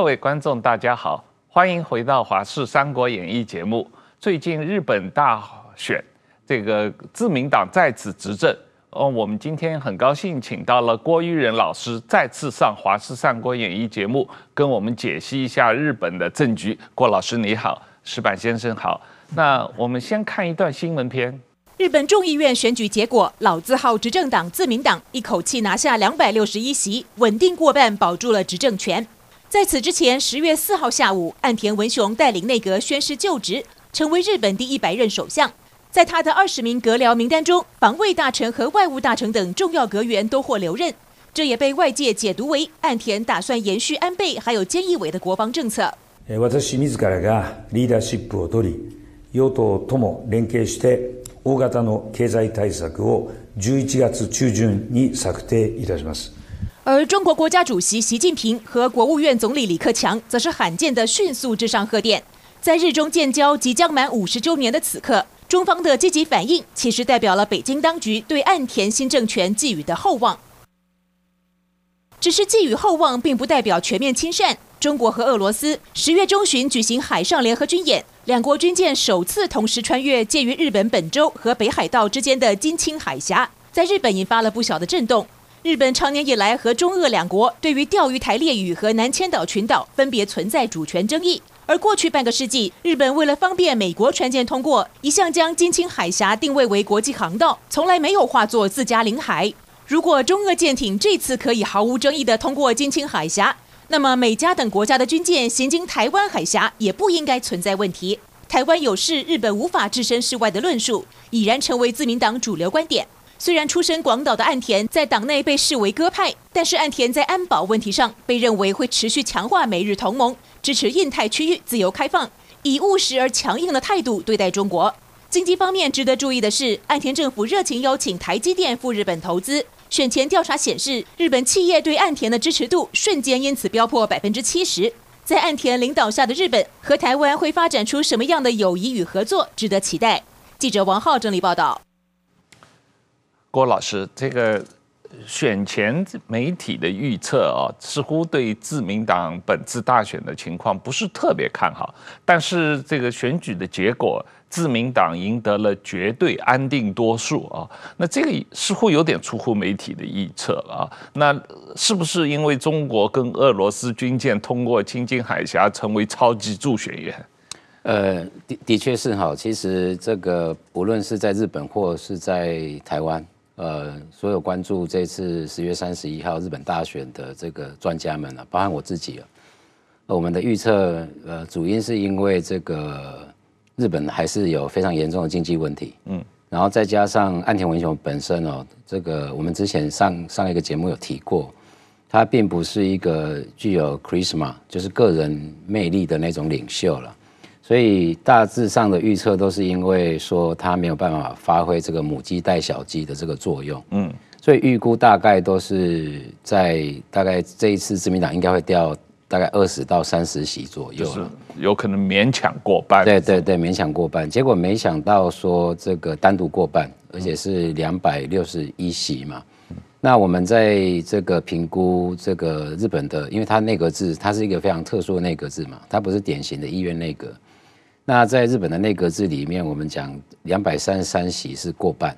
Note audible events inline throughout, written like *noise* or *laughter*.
各位观众，大家好，欢迎回到《华视三国演义》节目。最近日本大选，这个自民党再次执政。哦，我们今天很高兴请到了郭玉仁老师再次上《华视三国演义》节目，跟我们解析一下日本的政局。郭老师你好，石板先生好。那我们先看一段新闻片。日本众议院选举结果，老字号执政党自民党一口气拿下两百六十一席，稳定过半，保住了执政权。在此之前，十月四号下午，岸田文雄带领内阁宣誓就职，成为日本第一百任首相。在他的二十名阁僚名单中，防卫大臣和外务大臣等重要阁员都获留任，这也被外界解读为岸田打算延续安倍还有菅义伟的国防政策。大型の経済対策を11月中旬に策定いたします。 而中国国家主席习近平和国务院总理李克强则是罕见的迅速致上贺电。在日中建交即将满五十周年的此刻，中方的积极反应，其实代表了北京当局对岸田新政权寄予的厚望。只是寄予厚望，并不代表全面亲善。中国和俄罗斯十月中旬举行海上联合军演，两国军舰首次同时穿越介于日本本州和北海道之间的津轻海峡，在日本引发了不小的震动。日本长年以来和中俄两国对于钓鱼台列屿和南千岛群岛分别存在主权争议，而过去半个世纪，日本为了方便美国船舰通过，一向将津轻海峡定位为国际航道，从来没有划作自家领海。如果中俄舰艇这次可以毫无争议地通过津轻海峡，那么美加等国家的军舰行经台湾海峡也不应该存在问题。台湾有事，日本无法置身事外的论述，已然成为自民党主流观点。虽然出身广岛的岸田在党内被视为鸽派，但是岸田在安保问题上被认为会持续强化美日同盟，支持印太区域自由开放，以务实而强硬的态度对待中国。经济方面值得注意的是，岸田政府热情邀请台积电赴日本投资。选前调查显示，日本企业对岸田的支持度瞬间因此飙破百分之七十。在岸田领导下的日本和台湾会发展出什么样的友谊与合作，值得期待。记者王浩整理报道。郭老师，这个选前媒体的预测啊，似乎对自民党本次大选的情况不是特别看好，但是这个选举的结果。自民党赢得了绝对安定多数啊，那这个似乎有点出乎媒体的预测啊。那是不是因为中国跟俄罗斯军舰通过津轻海峡，成为超级助选员？呃，的的确是哈。其实这个不论是在日本或是在台湾，呃，所有关注这次十月三十一号日本大选的这个专家们啊，包含我自己啊，我们的预测呃，主因是因为这个。日本还是有非常严重的经济问题，嗯，然后再加上岸田文雄本身哦，这个我们之前上上一个节目有提过，他并不是一个具有 charisma，就是个人魅力的那种领袖了，所以大致上的预测都是因为说他没有办法发挥这个母鸡带小鸡的这个作用，嗯，所以预估大概都是在大概这一次自民党应该会掉。大概二十到三十席左右，就是有可能勉强过半。对对对，勉强过半。结果没想到说这个单独过半，而且是两百六十一席嘛。那我们在这个评估这个日本的，因为它内阁制，它是一个非常特殊的内阁制嘛，它不是典型的议院内阁。那在日本的内阁制里面，我们讲两百三十三席是过半，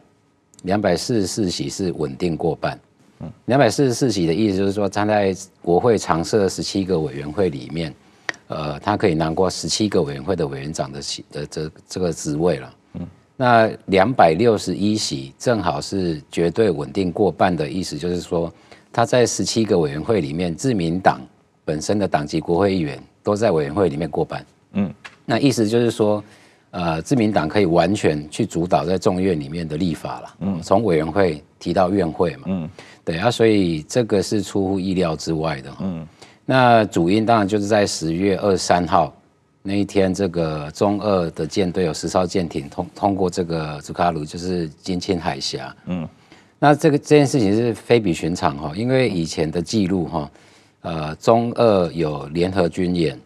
两百四十四席是稳定过半。两百四十四席的意思就是说，站在国会常设十七个委员会里面，呃，他可以拿过十七个委员会的委员长的席的这这个职位了。嗯，那两百六十一席正好是绝对稳定过半的意思，就是说他在十七个委员会里面，自民党本身的党籍国会议员都在委员会里面过半。嗯，那意思就是说。呃，自民党可以完全去主导在众院里面的立法了，嗯，从委员会提到院会嘛，嗯，对啊，所以这个是出乎意料之外的，嗯，那主因当然就是在十月二十三号那一天，这个中二的舰队有十艘舰艇通通过这个朱卡鲁，就是金青海峡，嗯，那这个这件事情是非比寻常哈，因为以前的记录哈，呃，中二有联合军演，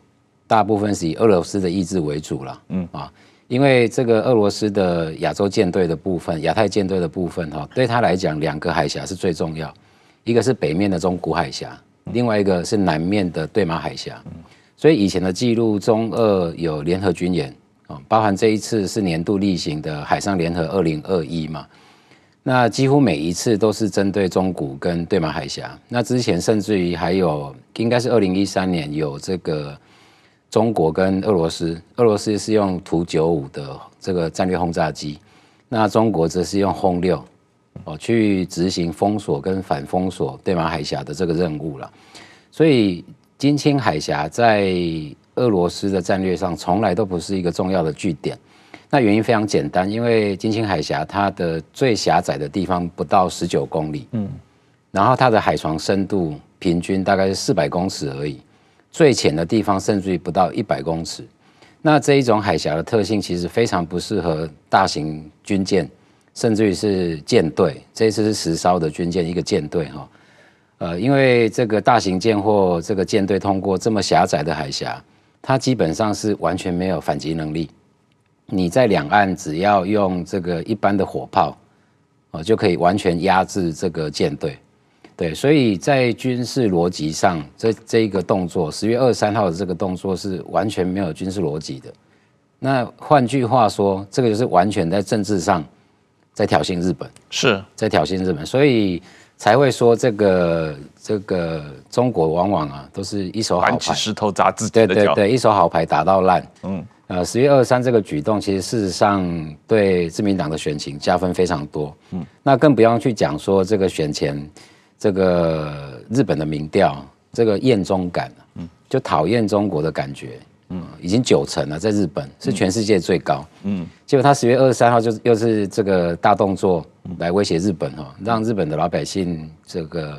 大部分是以俄罗斯的意志为主了，嗯啊。因为这个俄罗斯的亚洲舰队的部分，亚太舰队的部分，哈，对他来讲，两个海峡是最重要，一个是北面的中古海峡，另外一个是南面的对马海峡。所以以前的记录，中俄有联合军演啊，包含这一次是年度例行的海上联合二零二一嘛。那几乎每一次都是针对中古跟对马海峡。那之前甚至于还有，应该是二零一三年有这个中国跟俄罗斯，俄罗斯是用图九五的这个战略轰炸机，那中国则是用轰六哦去执行封锁跟反封锁对马海峡的这个任务了。所以。金青海峡在俄罗斯的战略上从来都不是一个重要的据点，那原因非常简单，因为金青海峡它的最狭窄的地方不到十九公里，嗯，然后它的海床深度平均大概是四百公尺而已，最浅的地方甚至于不到一百公尺，那这一种海峡的特性其实非常不适合大型军舰，甚至于是舰队，这一次是十艘的军舰一个舰队哈。呃，因为这个大型舰或这个舰队通过这么狭窄的海峡，它基本上是完全没有反击能力。你在两岸只要用这个一般的火炮，哦，就可以完全压制这个舰队。对，所以在军事逻辑上，这这一个动作，十月二十三号的这个动作是完全没有军事逻辑的。那换句话说，这个就是完全在政治上在挑衅日本，是在挑衅日本，所以。才会说这个这个中国往往啊都是一手好牌，石头砸自己的脚。对对对，一手好牌打到烂。嗯，呃，十月二十三这个举动，其实事实上对自民党的选情加分非常多。嗯，那更不用去讲说这个选前这个日本的民调，这个厌中感，嗯，就讨厌中国的感觉。嗯，已经九成了，在日本是全世界最高。嗯，结果他十月二十三号就又是这个大动作来威胁日本哈，让日本的老百姓这个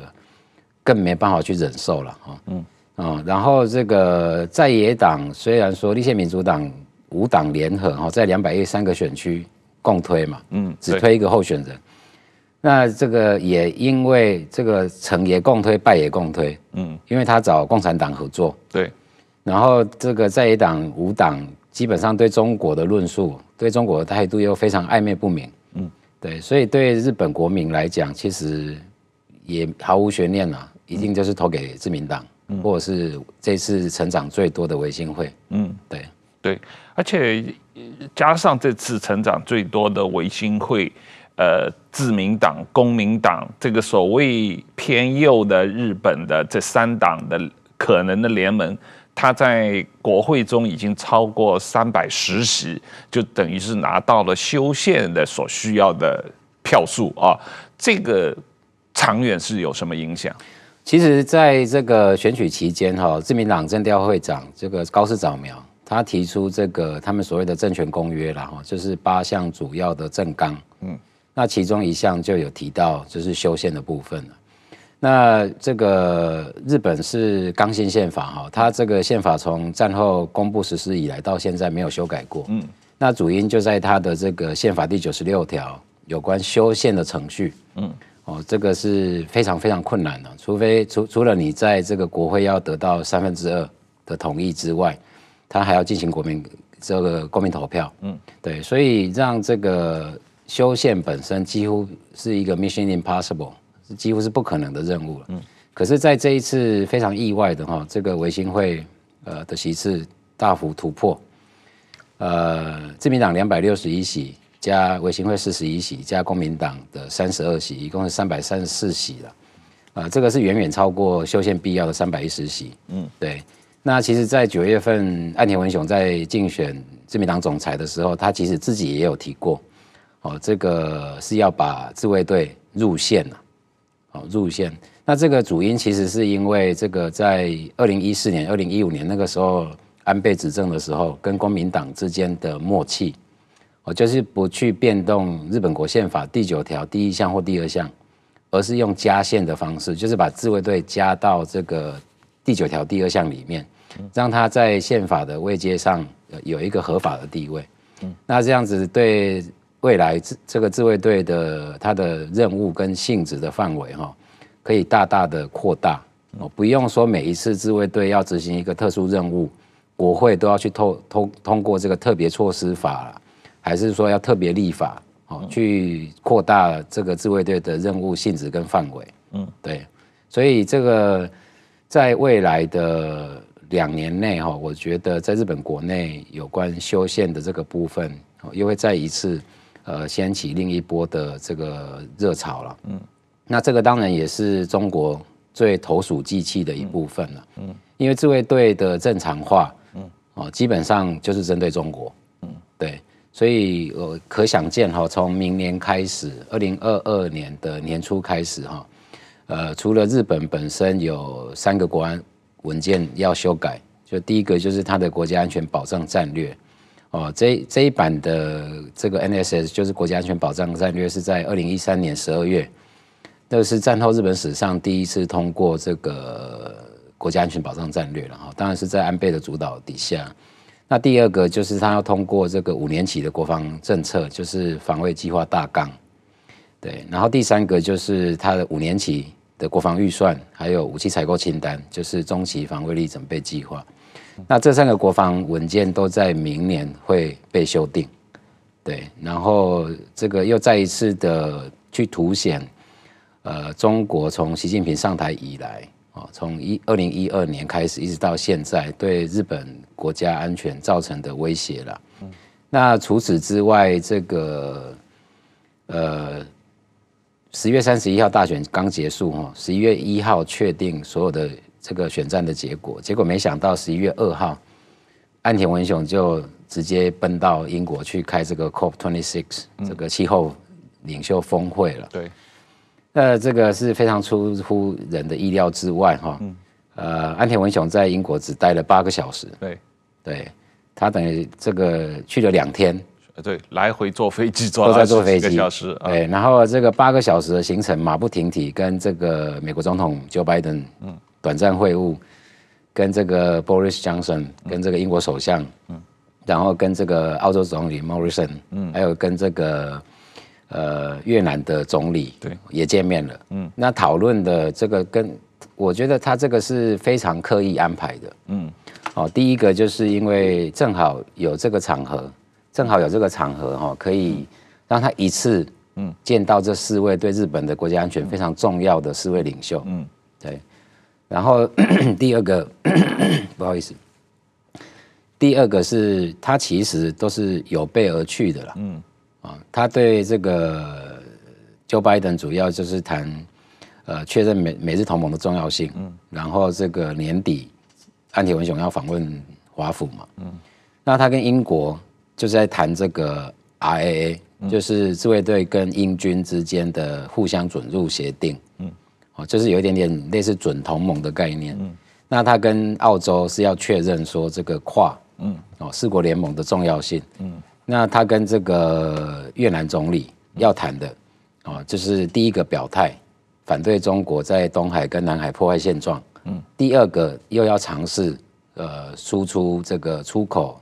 更没办法去忍受了哈。嗯，啊，然后这个在野党虽然说立宪民主党五党联合哈，在两百一十三个选区共推嘛，嗯，只推一个候选人，那这个也因为这个成也共推，败也共推，嗯，因为他找共产党合作，对。然后这个在野党五党基本上对中国的论述，对中国的态度又非常暧昧不明，嗯，对，所以对日本国民来讲，其实也毫无悬念了，一定就是投给自民党，嗯、或者是这次成长最多的维新会，嗯，对。对，而且加上这次成长最多的维新会，呃，自民党、公民党这个所谓偏右的日本的这三党的可能的联盟。他在国会中已经超过三百十席，就等于是拿到了修宪的所需要的票数啊。这个长远是有什么影响？其实，在这个选举期间，哈，自民党政调会长这个高市早苗，他提出这个他们所谓的政权公约了哈，就是八项主要的政纲，嗯，那其中一项就有提到就是修宪的部分了。那这个日本是刚性宪法哈，它这个宪法从战后公布实施以来到现在没有修改过。嗯，那主因就在它的这个宪法第九十六条有关修宪的程序。嗯，哦，这个是非常非常困难的，除非除除了你在这个国会要得到三分之二的同意之外，它还要进行国民这个公民投票。嗯，对，所以让这个修宪本身几乎是一个 mission impossible。几乎是不可能的任务了。嗯，可是，在这一次非常意外的哈，这个维新会呃的席次大幅突破，呃，自民党两百六十一席加维新会四十一席加公民党的三十二席，一共是三百三十四席了。呃，这个是远远超过修宪必要的三百一十席。嗯，对。那其实，在九月份，岸田文雄在竞选自民党总裁的时候，他其实自己也有提过，哦，这个是要把自卫队入宪了。哦入宪，那这个主因其实是因为这个在二零一四年、二零一五年那个时候安倍执政的时候，跟公民党之间的默契，哦，就是不去变动日本国宪法第九条第一项或第二项，而是用加宪的方式，就是把自卫队加到这个第九条第二项里面，让他在宪法的位阶上有一个合法的地位。那这样子对。未来这这个自卫队的它的任务跟性质的范围哈，可以大大的扩大。哦，不用说每一次自卫队要执行一个特殊任务，国会都要去透通通过这个特别措施法，还是说要特别立法哦，去扩大这个自卫队的任务性质跟范围？嗯，对，所以这个在未来的两年内哈，我觉得在日本国内有关修宪的这个部分，又会再一次呃掀起另一波的这个热潮了。嗯，那这个当然也是中国最投鼠忌器的一部分了。嗯，因为自卫队的正常化，嗯，哦，基本上就是针对中国。嗯，对，所以呃可想见哈，从明年开始，二零二二年的年初开始哈。呃，除了日本本身有三个国安文件要修改，就第一个就是它的国家安全保障战略，哦，这这一版的这个 NSS 就是国家安全保障战略是在二零一三年十二月，那是战后日本史上第一次通过这个国家安全保障战略了哈，当然是在安倍的主导底下。那第二个就是他要通过这个五年期的国防政策，就是防卫计划大纲，对，然后第三个就是他的五年期。的国防预算，还有武器采购清单，就是中期防卫力准备计划。那这三个国防文件都在明年会被修订，对。然后这个又再一次的去凸显，呃，中国从习近平上台以来，哦，从一二零一二年开始一直到现在，对日本国家安全造成的威胁了。那除此之外，这个呃。十月三十一号大选刚结束哈，十一月一号确定所有的这个选战的结果，结果没想到十一月二号，岸田文雄就直接奔到英国去开这个 COP twenty six 这个气候领袖峰会了。对，那这个是非常出乎人的意料之外哈。嗯呃，安田文雄在英国只待了八个小时。对，对他等于这个去了两天。对，来回坐飞机坐都在坐飞机，小时。对，然后这个八个小时的行程，马不停蹄，跟这个美国总统 Joe Biden 短暂会晤，跟这个 Boris Johnson，跟这个英国首相，然后跟这个澳洲总理 Morrison，还有跟这个呃越南的总理，对，也见面了。嗯，那讨论的这个跟我觉得他这个是非常刻意安排的。嗯，哦，第一个就是因为正好有这个场合。正好有这个场合哈，可以让他一次嗯。见到这四位对日本的国家安全非常重要的四位领袖。嗯。对，然后 *coughs* 第二个 *coughs* 不好意思，第二个是他其实都是有备而去的啦。嗯。啊，他对这个 Joe Biden 主要就是谈呃确认美美日同盟的重要性嗯，然后这个年底安田文雄要访问华府嘛。嗯，那他跟英国。就是在谈这个 RAA，就是自卫队跟英军之间的互相准入协定，嗯，哦，就是有一点点类似准同盟的概念，嗯，那他跟澳洲是要确认说这个跨，嗯，哦，四国联盟的重要性，嗯，那他跟这个越南总理要谈的，哦，就是第一个表态反对中国在东海跟南海破坏现状，嗯，第二个又要尝试呃输出这个出口。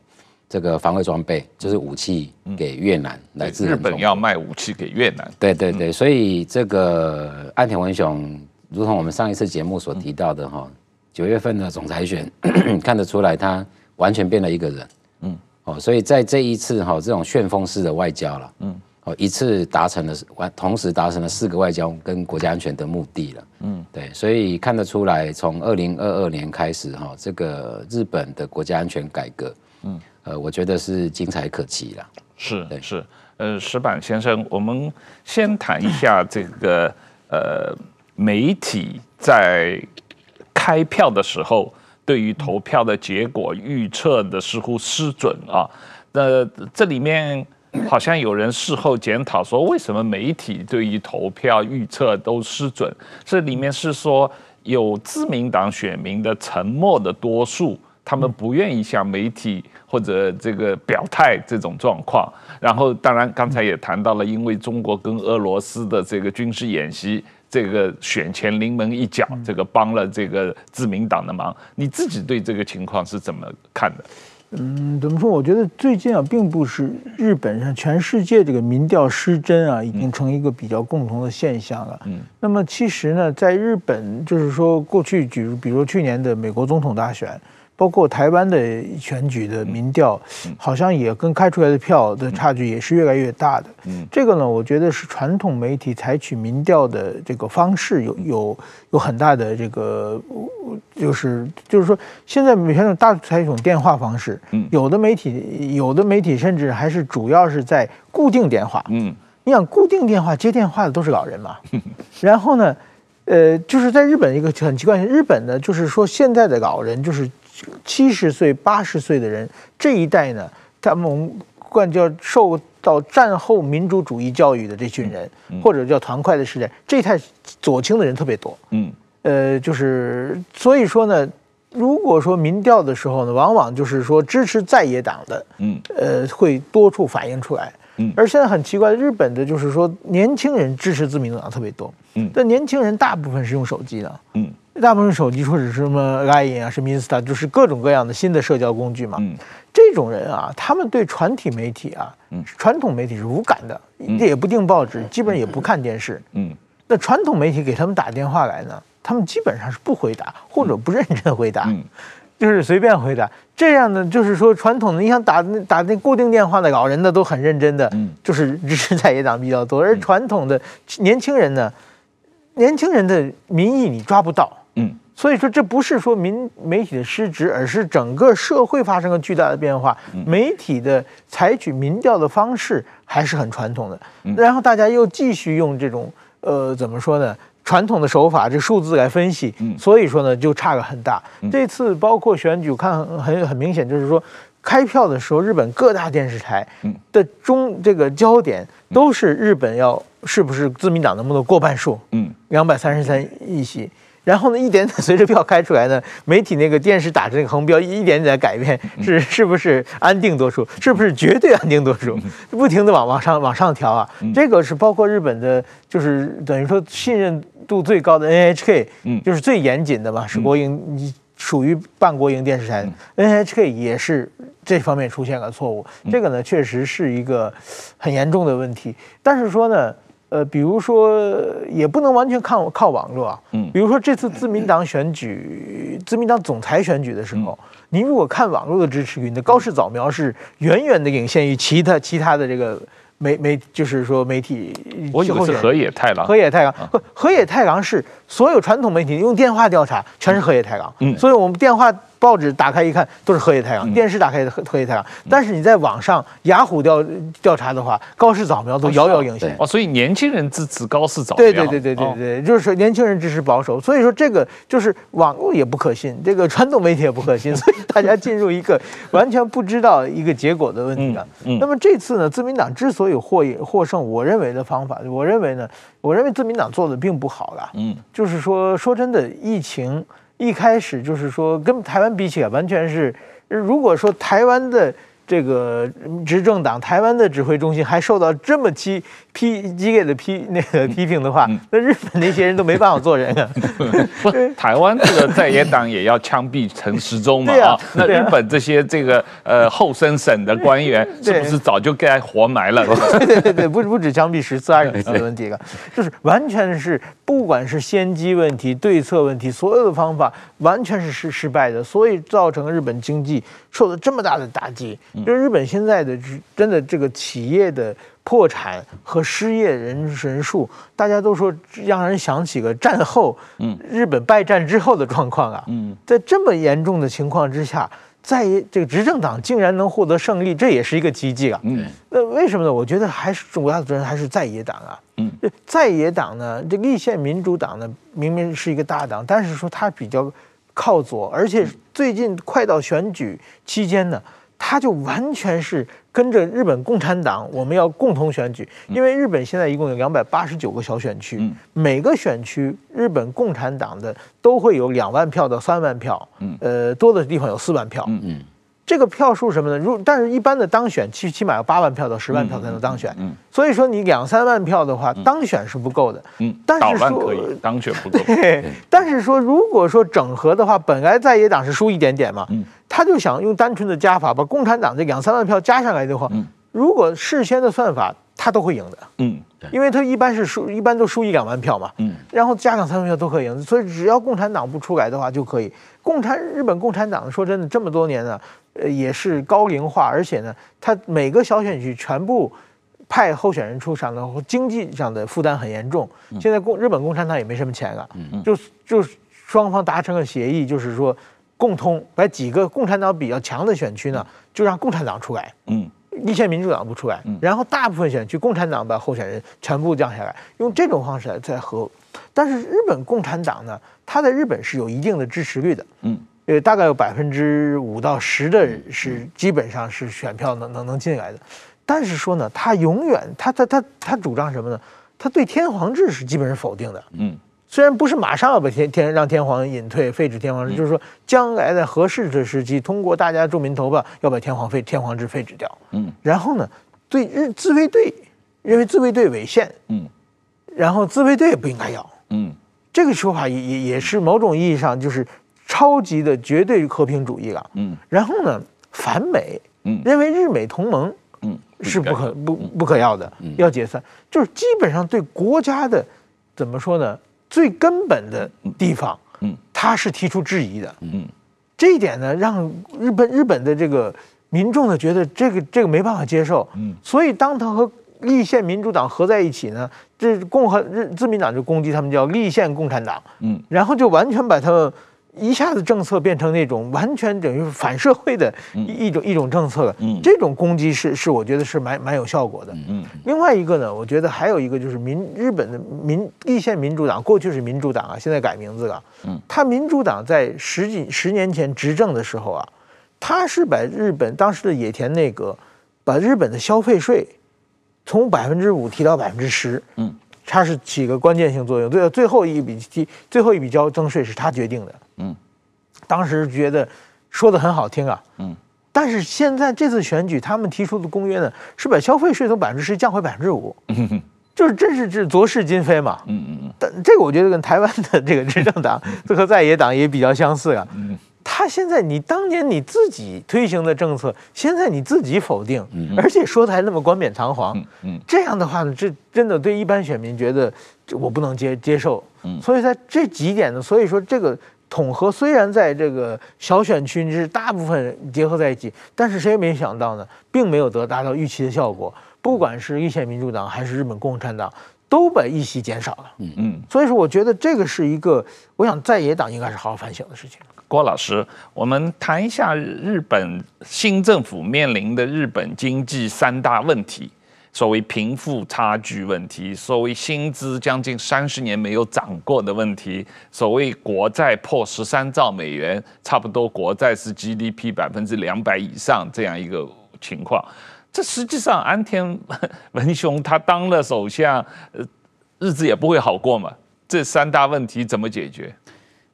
这个防卫装备就是武器给越南，来自日本要卖武器给越南。对对对，所以这个岸田文雄，如同我们上一次节目所提到的哈，九月份的总裁选 *coughs* 看得出来，他完全变了一个人。嗯，哦，所以在这一次哈，这种旋风式的外交了，嗯，哦，一次达成了完，同时达成了四个外交跟国家安全的目的了。嗯，对，所以看得出来，从二零二二年开始哈，这个日本的国家安全改革，嗯。呃，我觉得是精彩可期了。是，是。呃，石板先生，我们先谈一下这个呃，媒体在开票的时候，对于投票的结果预测的似乎失准啊。那这里面好像有人事后检讨说，为什么媒体对于投票预测都失准？这里面是说有自民党选民的沉默的多数。他们不愿意向媒体或者这个表态这种状况，然后当然刚才也谈到了，因为中国跟俄罗斯的这个军事演习，这个选前临门一脚，这个帮了这个自民党的忙。你自己对这个情况是怎么看的？嗯，怎么说？我觉得最近啊，并不是日本上，全世界这个民调失真啊，已经成一个比较共同的现象了。嗯，那么其实呢，在日本，就是说过去举，比如说去年的美国总统大选。包括台湾的选举的民调，好像也跟开出来的票的差距也是越来越大的。嗯，这个呢，我觉得是传统媒体采取民调的这个方式有有有很大的这个，就是就是说，现在每天大采取一种电话方式。嗯，有的媒体有的媒体甚至还是主要是在固定电话。嗯，你想固定电话接电话的都是老人嘛？*laughs* 然后呢，呃，就是在日本一个很奇怪，日本呢，就是说现在的老人就是。七十岁、八十岁的人这一代呢，他们管叫受到战后民主主义教育的这群人，或者叫团块的时代，这一代左倾的人特别多。嗯，呃，就是所以说呢，如果说民调的时候呢，往往就是说支持在野党的，嗯，呃，会多处反映出来。嗯，而现在很奇怪，日本的就是说年轻人支持自民党特别多。嗯，但年轻人大部分是用手机的。嗯。大部分手机或者是什么 Line 啊，什么 Insta，就是各种各样的新的社交工具嘛。嗯，这种人啊，他们对传体媒体啊，嗯，传统媒体是无感的，也不订报纸，基本也不看电视。嗯，那传统媒体给他们打电话来呢，他们基本上是不回答或者不认真回答，就是随便回答。这样的，就是说传统的，你想打那打那固定电话的老人呢，都很认真的，就是支持在野党比较多，而传统的年轻人呢，年轻人的民意你抓不到。嗯，所以说这不是说民媒体的失职，而是整个社会发生了巨大的变化。媒体的采取民调的方式还是很传统的，然后大家又继续用这种呃怎么说呢？传统的手法，这数字来分析，所以说呢就差个很大。这次包括选举，我看很很明显，就是说开票的时候，日本各大电视台的中这个焦点都是日本要是不是自民党能不能过半数，嗯，两百三十三议席。然后呢，一点点随着票开出来呢，媒体那个电视打着那个横标，一点点在改变，是是不是安定多数，是不是绝对安定多数，不停的往往上往上调啊。这个是包括日本的，就是等于说信任度最高的 NHK，就是最严谨的嘛，是国营，属于半国营电视台，NHK 也是这方面出现了错误。这个呢，确实是一个很严重的问题。但是说呢。呃，比如说，也不能完全靠靠网络啊。嗯，比如说这次自民党选举，自民党总裁选举的时候，您如果看网络的支持率，那高市早苗是远远的领先于其他其他的这个媒媒，就是说媒体。我以为是河野太郎。河野太郎不，河野太郎是所有传统媒体用电话调查，全是河野太郎。嗯，所以我们电话。报纸打开一看，都是河野太阳；电视打开，河野太阳。但是你在网上雅虎调调查的话，高市早苗都遥遥领先。哦，所以年轻人支持高市早苗。对对对对对对，就是说年轻人支持保守。所以说这个就是网络也不可信，这个传统媒体也不可信，*laughs* 所以大家进入一个完全不知道一个结果的问题了。那么这次呢，自民党之所以获赢获胜，我认为的方法，我认为呢，我认为自民党做的并不好了。嗯，就是说说真的，疫情。一开始就是说，跟台湾比起来，完全是，如果说台湾的。这个执政党台湾的指挥中心还受到这么激批激烈的批那个批评的话，那日本那些人都没办法做人啊。*laughs* 不，台湾这个在野党也要枪毙陈时中嘛啊？那日本这些这个呃后生省的官员是不是早就该活埋了？对对对对，不不止枪毙十次二十次的问题了，就是完全是不管是先机问题、对策问题，所有的方法完全是失失败的，所以造成日本经济受了这么大的打击。就是日本现在的真的这个企业的破产和失业人人数，大家都说让人想起个战后，嗯，日本败战之后的状况啊，嗯，在这么严重的情况之下，在这个执政党竟然能获得胜利，这也是一个奇迹啊，嗯，那为什么呢？我觉得还是主要的责任还是在野党啊，嗯，在野党呢，这个立宪民主党呢，明明是一个大党，但是说它比较靠左，而且最近快到选举期间呢。他就完全是跟着日本共产党，我们要共同选举，因为日本现在一共有两百八十九个小选区，每个选区日本共产党的都会有两万票到三万票，呃，多的地方有四万票。这个票数什么呢？如但是一般的当选，起起码要八万票到十万票才能当选。嗯，所以说你两三万票的话，当选是不够的。嗯，但是说可以当选不够。对，但是说如果说整合的话，本来在野党是输一点点嘛。嗯，他就想用单纯的加法把共产党这两三万票加上来的话，如果事先的算法，他都会赢的。嗯。因为他一般是输，一般都输一两万票嘛，嗯，然后加上三万票都可以赢，所以只要共产党不出来的话就可以。共产日本共产党说真的这么多年呢，呃，也是高龄化，而且呢，他每个小选区全部派候选人出场的，经济上的负担很严重。现在共日本共产党也没什么钱了，嗯，就就双方达成了协议，就是说共通把几个共产党比较强的选区呢，就让共产党出来，嗯。立宪民主党不出来，然后大部分选区共产党把候选人全部降下来，用这种方式来在和。但是日本共产党呢，它在日本是有一定的支持率的，嗯，呃，大概有百分之五到十的是基本上是选票能能能进来的。但是说呢，他永远他他他他主张什么呢？他对天皇制是基本是否定的，嗯。虽然不是马上要把天天让天皇隐退废止天皇制，就是说将来在合适的时期，通过大家众民投票要把天皇废天皇制废止掉。嗯，然后呢，对日自卫队认为自卫队违宪。嗯，然后自卫队也不应该要。嗯，这个说法也也也是某种意义上就是超级的绝对和平主义了。嗯，然后呢，反美，嗯，认为日美同盟，嗯，是不可不不可要的，要解散，就是基本上对国家的怎么说呢？最根本的地方，嗯，他是提出质疑的，嗯，这一点呢，让日本日本的这个民众呢觉得这个这个没办法接受，嗯，所以当他和立宪民主党合在一起呢，这共和日自民党就攻击他们叫立宪共产党，嗯，然后就完全把他们。一下子政策变成那种完全等于反社会的一一种一种政策了，嗯，这种攻击是是我觉得是蛮蛮有效果的，嗯，另外一个呢，我觉得还有一个就是民日本的民立宪民主党过去是民主党啊，现在改名字了，嗯，他民主党在十几十年前执政的时候啊，他是把日本当时的野田内阁把日本的消费税从百分之五提到百分之十，嗯，他是起个关键性作用，最最后一笔提最后一笔交增税是他决定的。嗯，当时觉得说的很好听啊，嗯，但是现在这次选举，他们提出的公约呢，是把消费税从百分之十降回百分之五，嗯哼，就是真是这昨是今非嘛，嗯嗯嗯，但这个我觉得跟台湾的这个执政党 *laughs* 和在野党也比较相似啊，嗯，他现在你当年你自己推行的政策，现在你自己否定，而且说的还那么冠冕堂皇，嗯，这样的话呢，这真的对一般选民觉得我不能接接受，嗯，所以在这几点呢，所以说这个。统合虽然在这个小选区是大部分结合在一起，但是谁也没想到呢，并没有得达到预期的效果。不管是立宪民主党还是日本共产党，都把议席减少了。嗯嗯，所以说我觉得这个是一个，我想在野党应该是好好反省的事情。郭老师，我们谈一下日本新政府面临的日本经济三大问题。所谓贫富差距问题，所谓薪资将近三十年没有涨过的问题，所谓国债破十三兆美元，差不多国债是 GDP 百分之两百以上这样一个情况。这实际上安田文雄他当了首相，呃，日子也不会好过嘛。这三大问题怎么解决？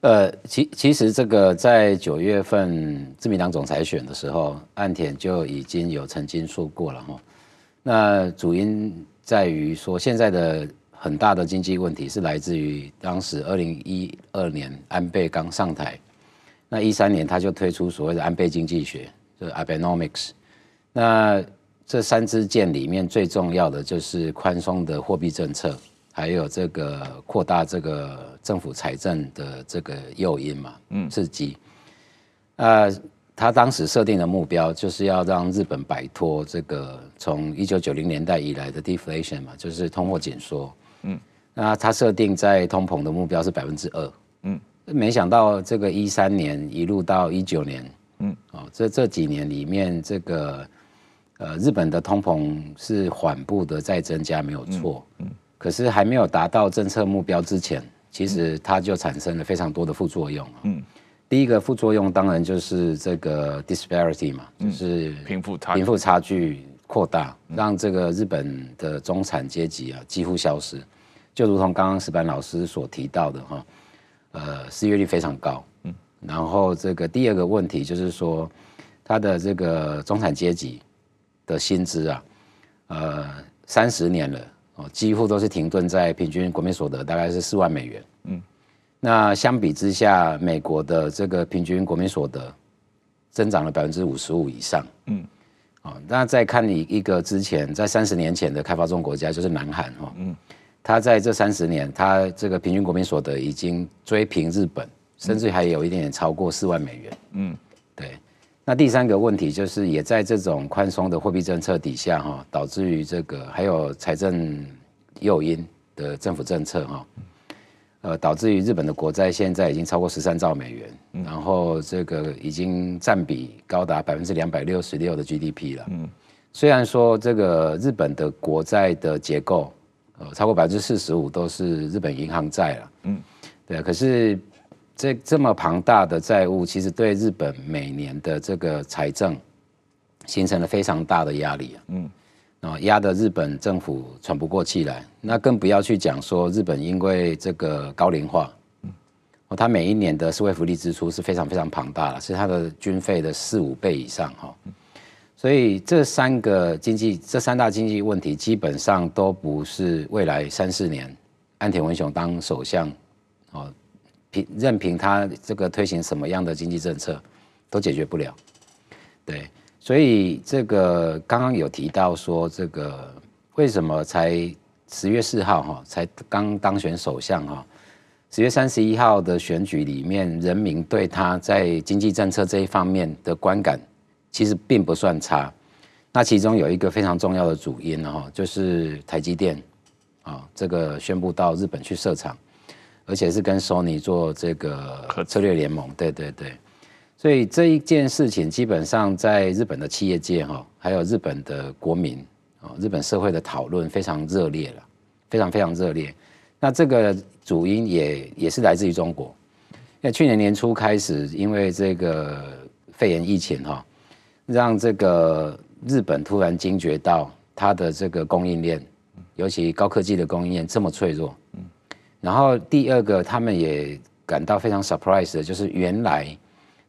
呃，其其实这个在九月份自民党总裁选的时候，岸田就已经有曾经说过了哈。那主因在于说，现在的很大的经济问题是来自于当时二零一二年安倍刚上台，那一三年他就推出所谓的安倍经济学，就是 Abenomics。那这三支箭里面最重要的就是宽松的货币政策，还有这个扩大这个政府财政的这个诱因嘛，嗯，刺激。呃。他当时设定的目标就是要让日本摆脱这个从一九九零年代以来的 deflation 嘛，就是通货紧缩。嗯，那他设定在通膨的目标是百分之二。嗯，没想到这个一三年一路到一九年，嗯，哦，这这几年里面，这个呃日本的通膨是缓步的在增加，没有错。嗯，可是还没有达到政策目标之前，其实它就产生了非常多的副作用。嗯。第一个副作用当然就是这个 disparity 嘛，就是贫富差贫富差距扩大，让这个日本的中产阶级啊几乎消失，就如同刚刚石板老师所提到的哈，呃，失业率非常高，嗯，然后这个第二个问题就是说，他的这个中产阶级的薪资啊，呃，三十年了哦，几乎都是停顿在平均国民所得大概是四万美元，嗯。那相比之下，美国的这个平均国民所得增长了百分之五十五以上，嗯，哦，那再看你一个之前在三十年前的开发中国家，就是南韩哈，嗯，他在这三十年，他这个平均国民所得已经追平日本，甚至还有一点点超过四万美元，嗯，对。那第三个问题就是，也在这种宽松的货币政策底下哈，导致于这个还有财政诱因的政府政策哈。呃，导致于日本的国债现在已经超过十三兆美元，嗯、然后这个已经占比高达百分之两百六十六的 GDP 了。嗯，虽然说这个日本的国债的结构，呃，超过百分之四十五都是日本银行债了。嗯，对，可是这这么庞大的债务，其实对日本每年的这个财政形成了非常大的压力啊。嗯。啊，压得日本政府喘不过气来，那更不要去讲说日本因为这个高龄化，哦，它每一年的社会福利支出是非常非常庞大的，是它的军费的四五倍以上哈。所以这三个经济，这三大经济问题，基本上都不是未来三四年安田文雄当首相，哦，凭任凭他这个推行什么样的经济政策，都解决不了，对。所以这个刚刚有提到说，这个为什么才十月四号哈，才刚当选首相哈，十月三十一号的选举里面，人民对他在经济政策这一方面的观感其实并不算差。那其中有一个非常重要的主因哈，就是台积电啊，这个宣布到日本去设厂，而且是跟 Sony 做这个策略联盟。对对对。所以这一件事情基本上在日本的企业界哈，还有日本的国民啊，日本社会的讨论非常热烈了，非常非常热烈。那这个主因也也是来自于中国，因为去年年初开始，因为这个肺炎疫情哈，让这个日本突然惊觉到它的这个供应链，尤其高科技的供应链这么脆弱。然后第二个，他们也感到非常 surprise 的就是原来。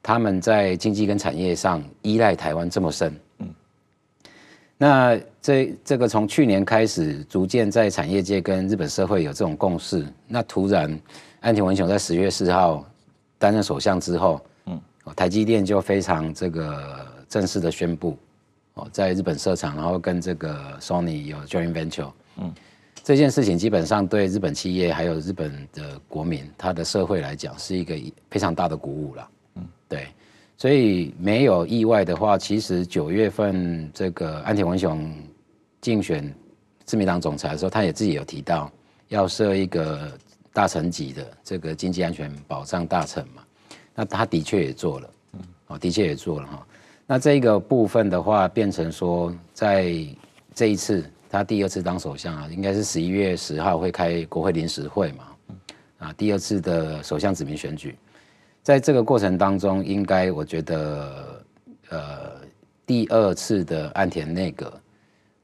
他们在经济跟产业上依赖台湾这么深，嗯，那这这个从去年开始，逐渐在产业界跟日本社会有这种共识。那突然，安田文雄在十月四号担任首相之后，嗯，台积电就非常这个正式的宣布，哦，在日本设厂，然后跟这个 Sony 有 joint venture，嗯，这件事情基本上对日本企业还有日本的国民，他的社会来讲，是一个非常大的鼓舞了。嗯对，所以没有意外的话，其实九月份这个安田文雄竞选自民党总裁的时候，他也自己有提到要设一个大臣级的这个经济安全保障大臣嘛。那他的确也做了，嗯哦，的确也做了哈。那这个部分的话，变成说在这一次他第二次当首相啊，应该是十一月十号会开国会临时会嘛，啊，第二次的首相指名选举。在这个过程当中，应该我觉得，呃，第二次的岸田内阁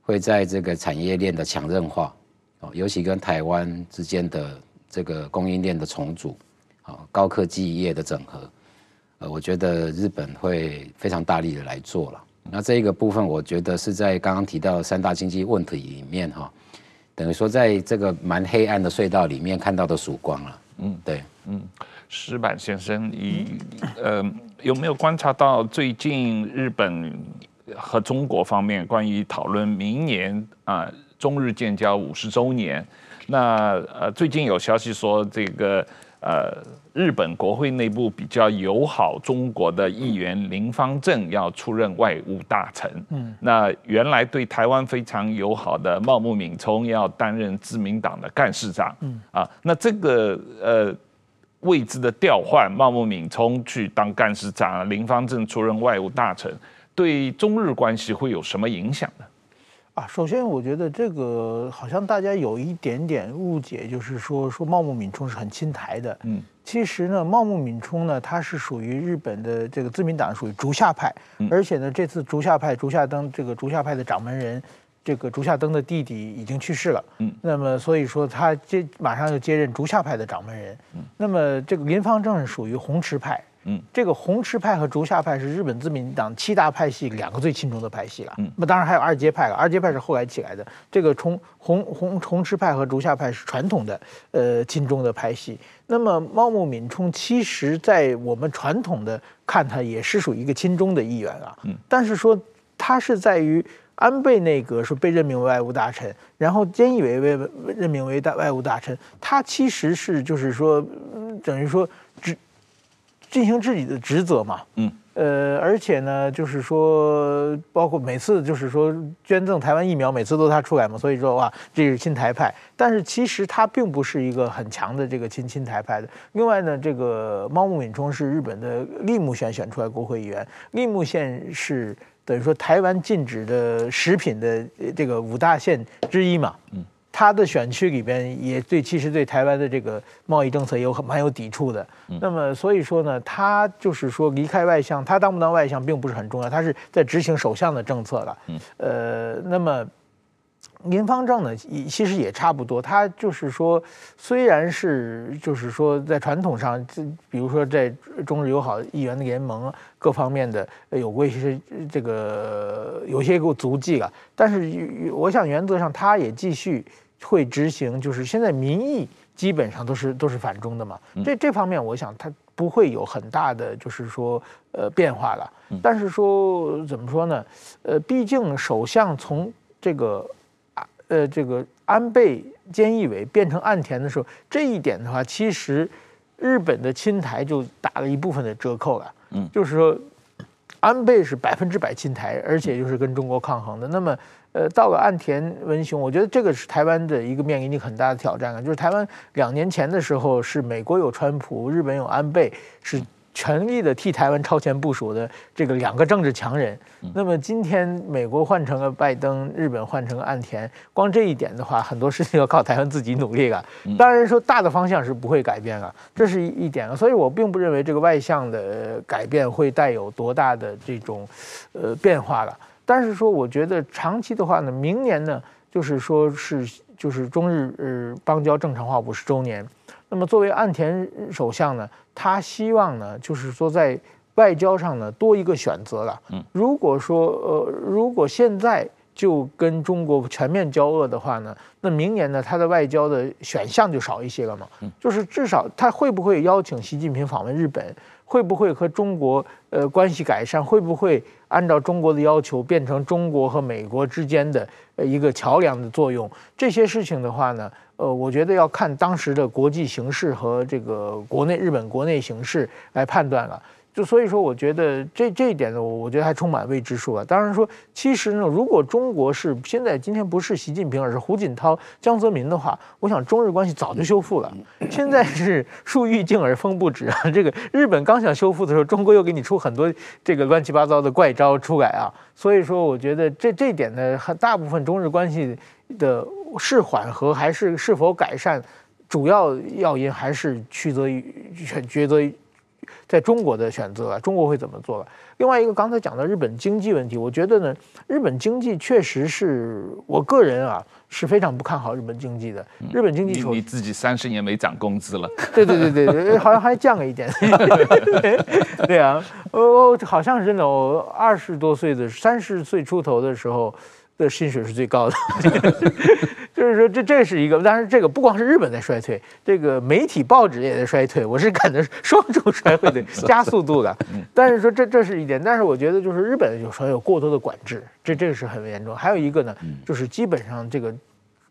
会在这个产业链的强韧化，哦，尤其跟台湾之间的这个供应链的重组，啊，高科技业的整合，呃，我觉得日本会非常大力的来做了。那这一个部分，我觉得是在刚刚提到三大经济问题里面，哈，等于说在这个蛮黑暗的隧道里面看到的曙光了。嗯，对，嗯。石板先生，你呃有没有观察到最近日本和中国方面关于讨论明年啊中日建交五十周年？那呃最近有消息说，这个呃日本国会内部比较友好中国的议员林方正要出任外务大臣。嗯，那原来对台湾非常友好的茂木敏充要担任自民党的干事长。嗯，啊，那这个呃。位置的调换，茂木敏充去当干事长，林方正出任外务大臣，对中日关系会有什么影响呢？啊，首先我觉得这个好像大家有一点点误解，就是说说茂木敏充是很亲台的。嗯，其实呢，茂木敏充呢，他是属于日本的这个自民党，属于竹下派，而且呢，这次竹下派竹下登这个竹下派的掌门人。这个竹下登的弟弟已经去世了，嗯，那么所以说他接马上就接任竹下派的掌门人，嗯，那么这个林方正是属于红池派，嗯，这个红池派和竹下派是日本自民党七大派系两个最亲中的派系了，嗯，那当然还有二阶派了，二阶派是后来起来的，这个从红红红池派和竹下派是传统的呃亲中的派系，那么茂木敏充其实在我们传统的看他也是属于一个亲中的议员啊，嗯，但是说。他是在于安倍内阁是被任命为外务大臣，然后菅义伟为任命为大外务大臣，他其实是就是说，等于说执进行自己的职责嘛，嗯。呃，而且呢，就是说，包括每次就是说捐赠台湾疫苗，每次都他出来嘛，所以说哇，这是亲台派。但是其实他并不是一个很强的这个亲亲台派的。另外呢，这个猫木敏充是日本的立木县选出来国会议员，立木县是等于说台湾禁止的食品的这个五大县之一嘛。嗯。他的选区里边也对，其实对台湾的这个贸易政策也有很蛮有抵触的。那么所以说呢，他就是说离开外相，他当不当外相并不是很重要，他是在执行首相的政策了。嗯呃，那么。林方正呢，其实也差不多。他就是说，虽然是就是说在传统上，比如说在中日友好议员的联盟各方面的有过一些这个有些个足迹了，但是我想原则上他也继续会执行。就是现在民意基本上都是都是反中的嘛，这这方面我想他不会有很大的就是说呃变化了。但是说怎么说呢？呃，毕竟首相从这个。呃，这个安倍菅义伟变成岸田的时候，这一点的话，其实日本的亲台就打了一部分的折扣了。嗯，就是说，安倍是百分之百亲台，而且就是跟中国抗衡的。那么，呃，到了岸田文雄，我觉得这个是台湾的一个面临你很大的挑战啊。就是台湾两年前的时候是美国有川普，日本有安倍，是。全力的替台湾超前部署的这个两个政治强人，那么今天美国换成了拜登，日本换成了岸田，光这一点的话，很多事情要靠台湾自己努力了。当然说大的方向是不会改变了，这是一点。所以我并不认为这个外向的改变会带有多大的这种呃变化了。但是说，我觉得长期的话呢，明年呢，就是说是就是中日呃邦交正常化五十周年。那么作为岸田首相呢，他希望呢，就是说在外交上呢多一个选择了。嗯，如果说呃，如果现在就跟中国全面交恶的话呢，那明年呢他的外交的选项就少一些了嘛。嗯，就是至少他会不会邀请习近平访问日本？会不会和中国呃关系改善？会不会按照中国的要求变成中国和美国之间的呃一个桥梁的作用？这些事情的话呢，呃，我觉得要看当时的国际形势和这个国内日本国内形势来判断了。就所以说，我觉得这这一点呢，我我觉得还充满未知数啊。当然说，其实呢，如果中国是现在今天不是习近平，而是胡锦涛、江泽民的话，我想中日关系早就修复了。现在是树欲静而风不止啊！这个日本刚想修复的时候，中国又给你出很多这个乱七八糟的怪招出来啊。所以说，我觉得这这一点呢，很大部分中日关系的是缓和还是是否改善，主要要因还是取决于选抉择。在中国的选择啊，中国会怎么做？另外一个，刚才讲到日本经济问题，我觉得呢，日本经济确实是我个人啊是非常不看好日本经济的。日本经济，你自己三十年没涨工资了？对对对对对，好像还降了一点。对啊，我我好像是真的，我二十多岁的三十岁出头的时候。的薪水是最高的，*laughs* 就是说这这是一个，当然这个不光是日本在衰退，这个媒体报纸也在衰退，我是感觉双重衰退的 *laughs* 加速度的。但是说这这是一点，但是我觉得就是日本有时候有过多的管制，这这个是很严重。还有一个呢，就是基本上这个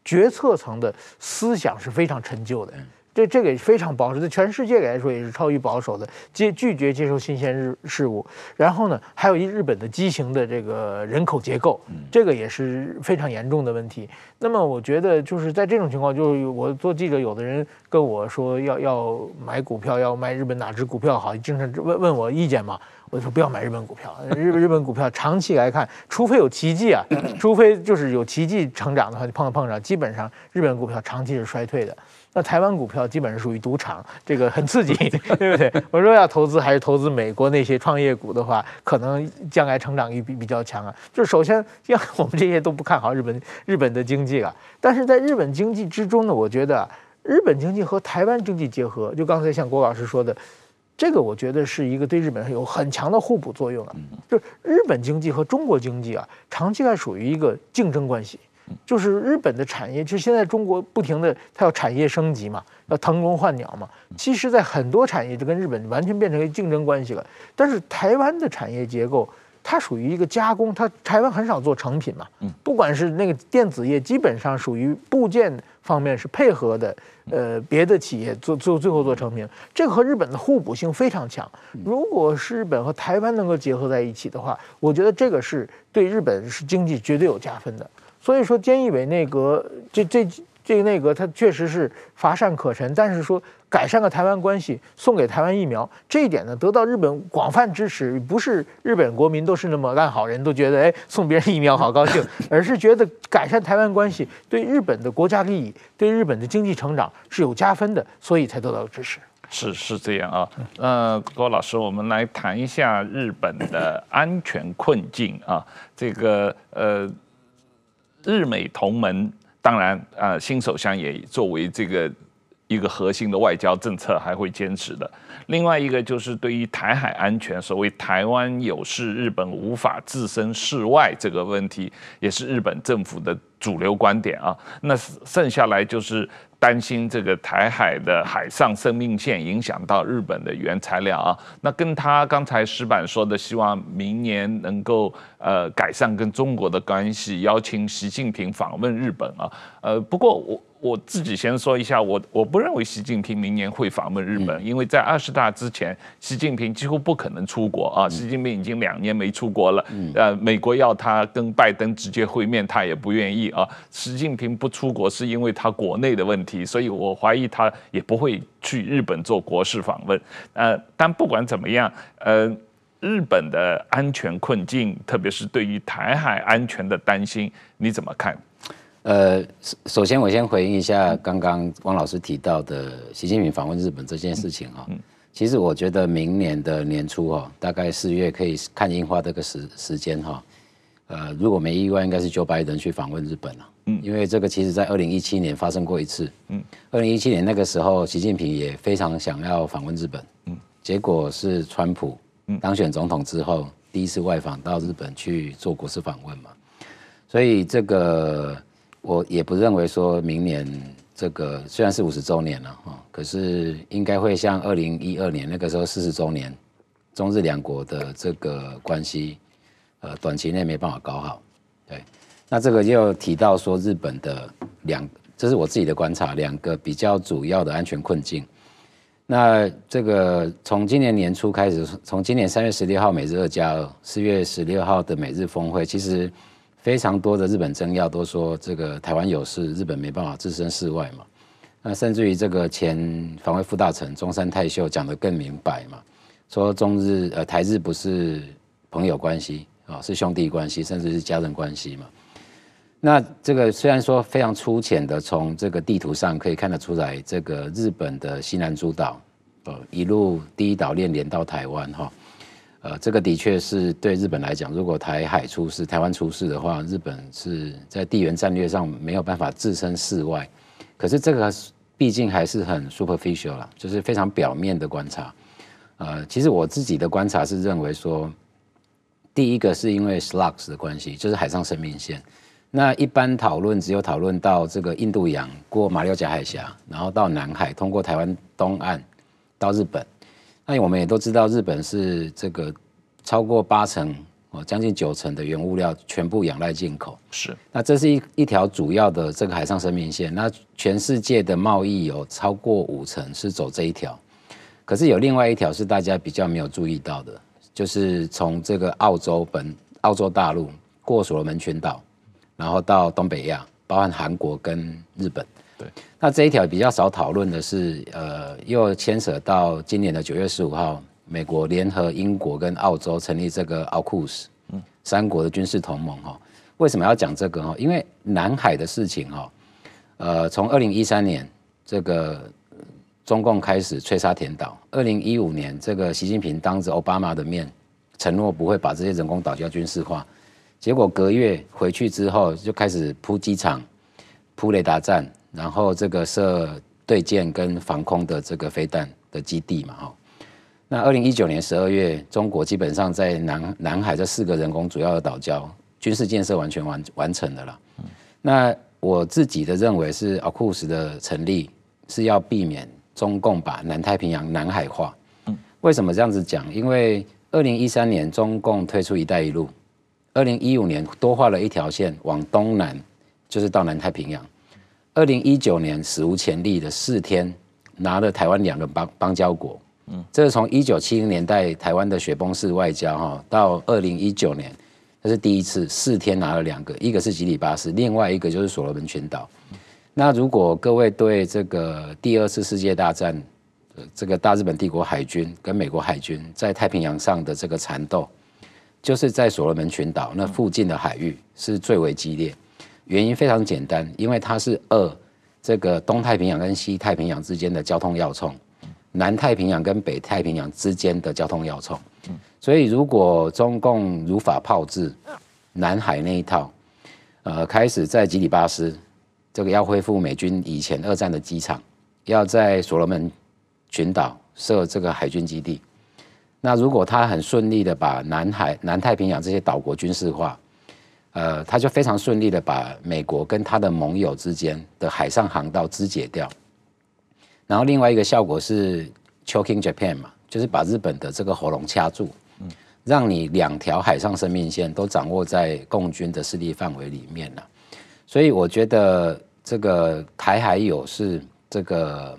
决策层的思想是非常陈旧的。这这个也非常保守，在全世界来说也是超于保守的，接拒绝接受新鲜日事物。然后呢，还有一日本的畸形的这个人口结构，这个也是非常严重的问题。那么我觉得就是在这种情况，就是我做记者，有的人跟我说要要买股票，要买日本哪只股票好，经常问问我意见嘛。我就说不要买日本股票，日日本股票长期来看，除非有奇迹啊，除非就是有奇迹成长的话，就碰碰上，基本上日本股票长期是衰退的。那台湾股票基本上属于赌场，这个很刺激，*laughs* 对不对？我说要投资还是投资美国那些创业股的话，可能将来成长率比比较强啊。就是首先，像我们这些都不看好日本日本的经济啊。但是在日本经济之中呢，我觉得日本经济和台湾经济结合，就刚才像郭老师说的，这个我觉得是一个对日本有很强的互补作用啊。就是日本经济和中国经济啊，长期还属于一个竞争关系。就是日本的产业，就是现在中国不停的，它要产业升级嘛，要腾笼换鸟嘛。其实，在很多产业就跟日本完全变成一个竞争关系了。但是台湾的产业结构，它属于一个加工，它台湾很少做成品嘛，不管是那个电子业，基本上属于部件方面是配合的，呃，别的企业做做最后做成品，这个和日本的互补性非常强。如果是日本和台湾能够结合在一起的话，我觉得这个是对日本是经济绝对有加分的。所以说，菅义伟内阁这这。这个内阁他确实是乏善可陈，但是说改善了台湾关系，送给台湾疫苗这一点呢，得到日本广泛支持。不是日本国民都是那么烂好人，都觉得哎送别人疫苗好高兴，而是觉得改善台湾关系对日本的国家利益、对日本的经济成长是有加分的，所以才得到支持。是是这样啊，呃，郭老师，我们来谈一下日本的安全困境啊，这个呃，日美同盟。当然，呃，新首相也作为这个一个核心的外交政策，还会坚持的。另外一个就是对于台海安全，所谓“台湾有事，日本无法置身事外”这个问题，也是日本政府的主流观点啊。那剩下来就是。担心这个台海的海上生命线影响到日本的原材料啊，那跟他刚才石板说的，希望明年能够呃改善跟中国的关系，邀请习近平访问日本啊，呃，不过我。我自己先说一下，我我不认为习近平明年会访问日本，因为在二十大之前，习近平几乎不可能出国啊。习近平已经两年没出国了，呃，美国要他跟拜登直接会面，他也不愿意啊。习近平不出国是因为他国内的问题，所以我怀疑他也不会去日本做国事访问。呃，但不管怎么样，呃，日本的安全困境，特别是对于台海安全的担心，你怎么看？呃，首先我先回应一下刚刚汪老师提到的习近平访问日本这件事情哈。其实我觉得明年的年初哈，大概四月可以看樱花这个时时间哈。呃，如果没意外，应该是 Joe Biden 去访问日本了。嗯，因为这个其实在二零一七年发生过一次。嗯，二零一七年那个时候，习近平也非常想要访问日本。嗯，结果是川普当选总统之后第一次外访到日本去做国事访问嘛。所以这个。我也不认为说明年这个虽然是五十周年了哈，可是应该会像二零一二年那个时候四十周年，中日两国的这个关系，呃，短期内没办法搞好。对，那这个又提到说日本的两，这是我自己的观察，两个比较主要的安全困境。那这个从今年年初开始，从今年三月十六号美日二加二，四月十六号的美日峰会，其实。非常多的日本政要都说，这个台湾有事，日本没办法置身事外嘛。那甚至于这个前防卫副大臣中山泰秀讲得更明白嘛，说中日呃台日不是朋友关系啊，是兄弟关系，甚至是家人关系嘛。那这个虽然说非常粗浅的从这个地图上可以看得出来，这个日本的西南诸岛，呃一路第一岛链连到台湾哈。呃，这个的确是对日本来讲，如果台海出事、台湾出事的话，日本是在地缘战略上没有办法置身事外。可是这个毕竟还是很 superficial 啦，就是非常表面的观察。呃，其实我自己的观察是认为说，第一个是因为 SLUGS 的关系，就是海上生命线。那一般讨论只有讨论到这个印度洋过马六甲海峡，然后到南海，通过台湾东岸到日本。那我们也都知道，日本是这个超过八成哦，将近九成的原物料全部仰赖进口。是，那这是一一条主要的这个海上生命线。那全世界的贸易有超过五成是走这一条，可是有另外一条是大家比较没有注意到的，就是从这个澳洲本澳洲大陆过所罗门群岛，然后到东北亚，包含韩国跟日本。对，那这一条比较少讨论的是，呃，又牵扯到今年的九月十五号，美国联合英国跟澳洲成立这个 AUKUS，嗯，三国的军事同盟哈。为什么要讲这个哈？因为南海的事情哈，呃，从二零一三年这个中共开始吹沙填岛，二零一五年这个习近平当着奥巴马的面承诺不会把这些人工岛礁军事化，结果隔月回去之后就开始铺机场、铺雷达站。然后这个设对舰跟防空的这个飞弹的基地嘛，哈。那二零一九年十二月，中国基本上在南南海这四个人工主要的岛礁军事建设完全完完成的了。那我自己的认为是，AUKUS 的成立是要避免中共把南太平洋南海化。嗯为什么这样子讲？因为二零一三年中共推出“一带一路”，二零一五年多画了一条线往东南，就是到南太平洋。二零一九年史无前例的四天拿了台湾两个邦邦交国，嗯，这是从一九七零年代台湾的雪崩式外交哈，到二零一九年，这是第一次四天拿了两个，一个是吉里巴斯，另外一个就是所罗门群岛。那如果各位对这个第二次世界大战，这个大日本帝国海军跟美国海军在太平洋上的这个缠斗，就是在所罗门群岛那附近的海域是最为激烈。原因非常简单，因为它是二这个东太平洋跟西太平洋之间的交通要冲，南太平洋跟北太平洋之间的交通要冲。所以，如果中共如法炮制南海那一套，呃，开始在吉里巴斯这个要恢复美军以前二战的机场，要在所罗门群岛设这个海军基地，那如果他很顺利的把南海、南太平洋这些岛国军事化。呃，他就非常顺利的把美国跟他的盟友之间的海上航道肢解掉，然后另外一个效果是 choking Japan 嘛，就是把日本的这个喉咙掐住，让你两条海上生命线都掌握在共军的势力范围里面了。所以我觉得这个台海有是这个